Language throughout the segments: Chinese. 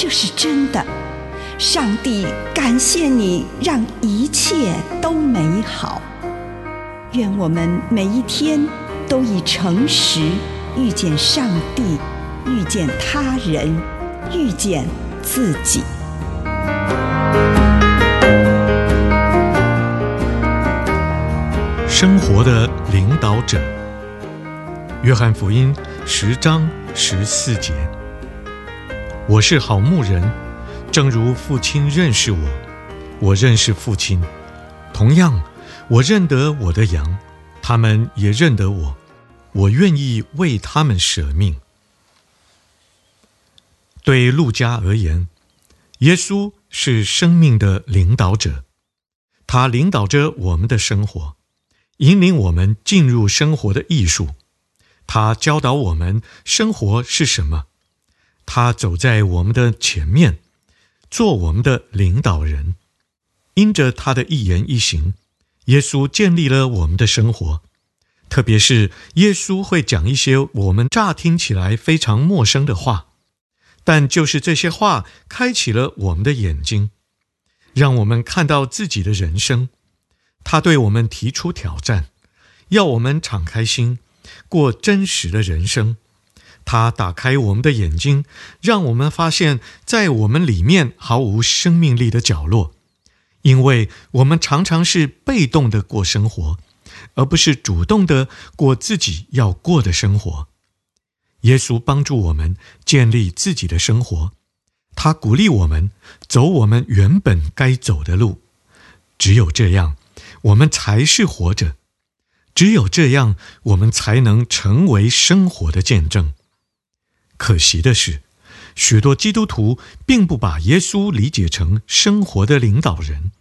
这是真的。上帝感谢你，让一切都美好。愿我们每一天都以诚实遇见上帝，遇见他人，遇见自己。生活的领导者，约翰福音十章十四节：“我是好牧人，正如父亲认识我，我认识父亲。同样，我认得我的羊，他们也认得我。我愿意为他们舍命。”对路家而言，耶稣是生命的领导者，他领导着我们的生活。引领我们进入生活的艺术，他教导我们生活是什么。他走在我们的前面，做我们的领导人。因着他的一言一行，耶稣建立了我们的生活。特别是耶稣会讲一些我们乍听起来非常陌生的话，但就是这些话开启了我们的眼睛，让我们看到自己的人生。他对我们提出挑战，要我们敞开心，过真实的人生。他打开我们的眼睛，让我们发现，在我们里面毫无生命力的角落，因为我们常常是被动的过生活，而不是主动的过自己要过的生活。耶稣帮助我们建立自己的生活，他鼓励我们走我们原本该走的路。只有这样。我们才是活着，只有这样，我们才能成为生活的见证。可惜的是，许多基督徒并不把耶稣理解成生活的领导人，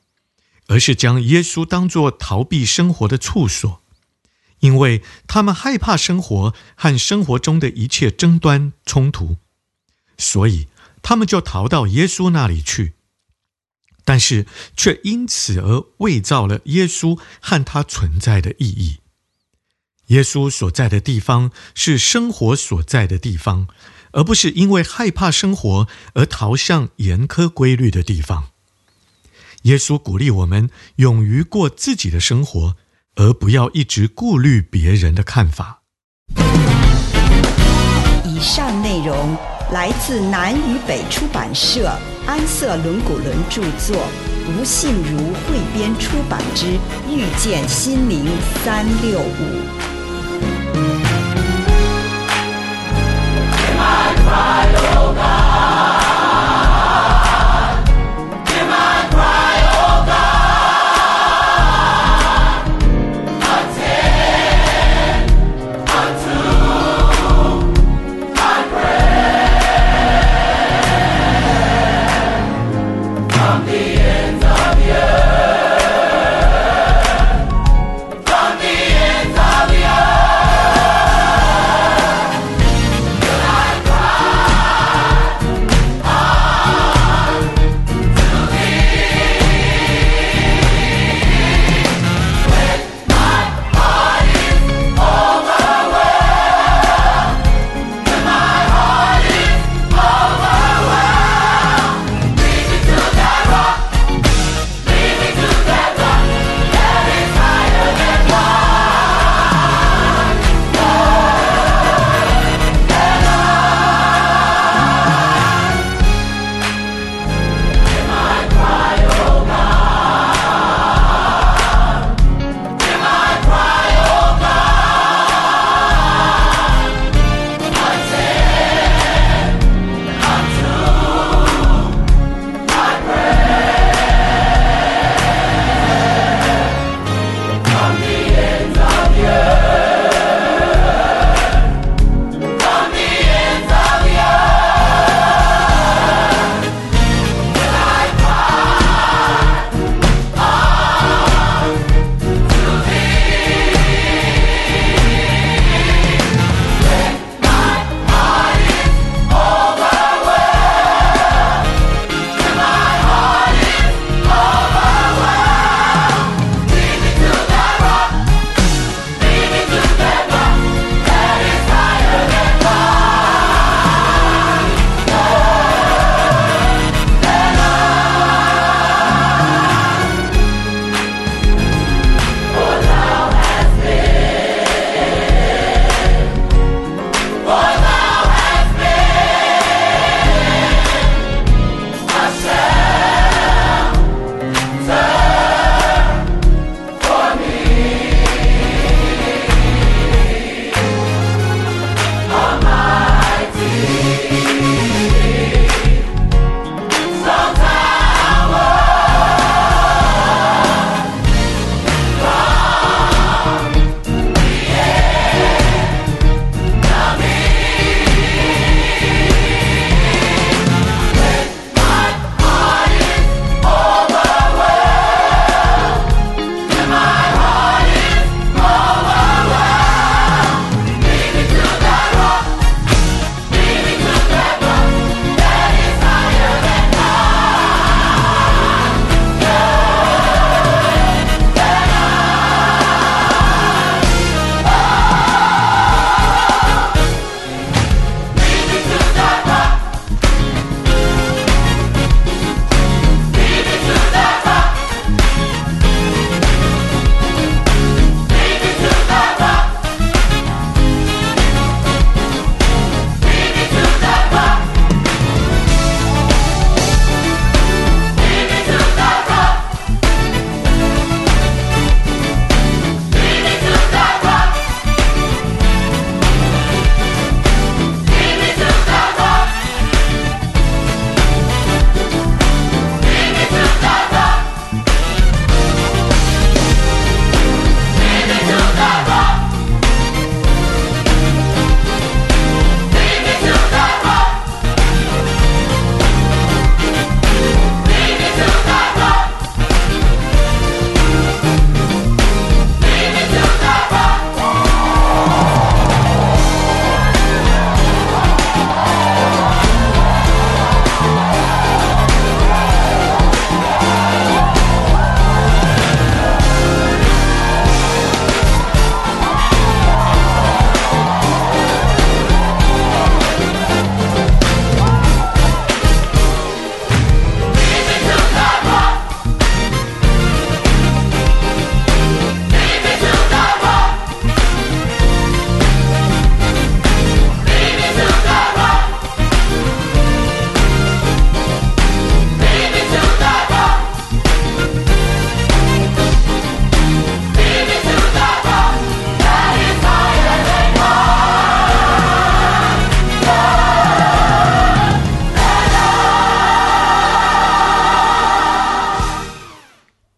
而是将耶稣当作逃避生活的处所，因为他们害怕生活和生活中的一切争端冲突，所以他们就逃到耶稣那里去。但是，却因此而伪造了耶稣和他存在的意义。耶稣所在的地方是生活所在的地方，而不是因为害怕生活而逃向严苛规律的地方。耶稣鼓励我们勇于过自己的生活，而不要一直顾虑别人的看法。以上内容来自南与北出版社。安瑟伦古伦著作，吴信如汇编出版之《遇见心灵三六五》。my Lord.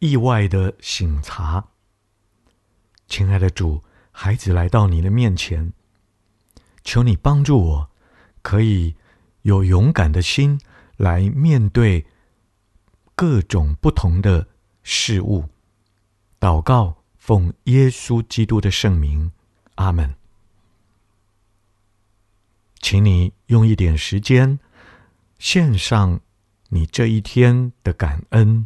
意外的醒察。亲爱的主，孩子来到你的面前，求你帮助我，可以有勇敢的心来面对各种不同的事物。祷告，奉耶稣基督的圣名，阿门。请你用一点时间，献上你这一天的感恩。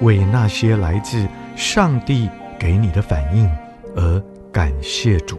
为那些来自上帝。给你的反应，而感谢主。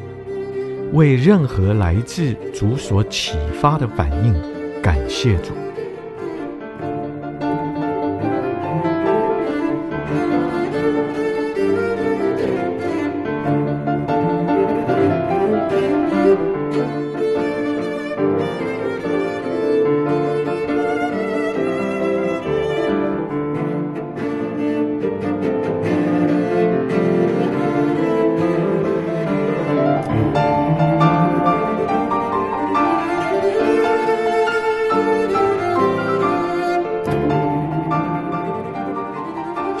为任何来自主所启发的反应，感谢主。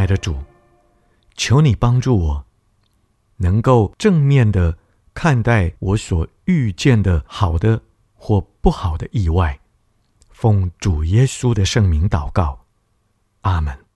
爱的主，求你帮助我。能够正面的看待我所遇见的好的或不好的意外，奉主耶稣的圣名祷告，阿门。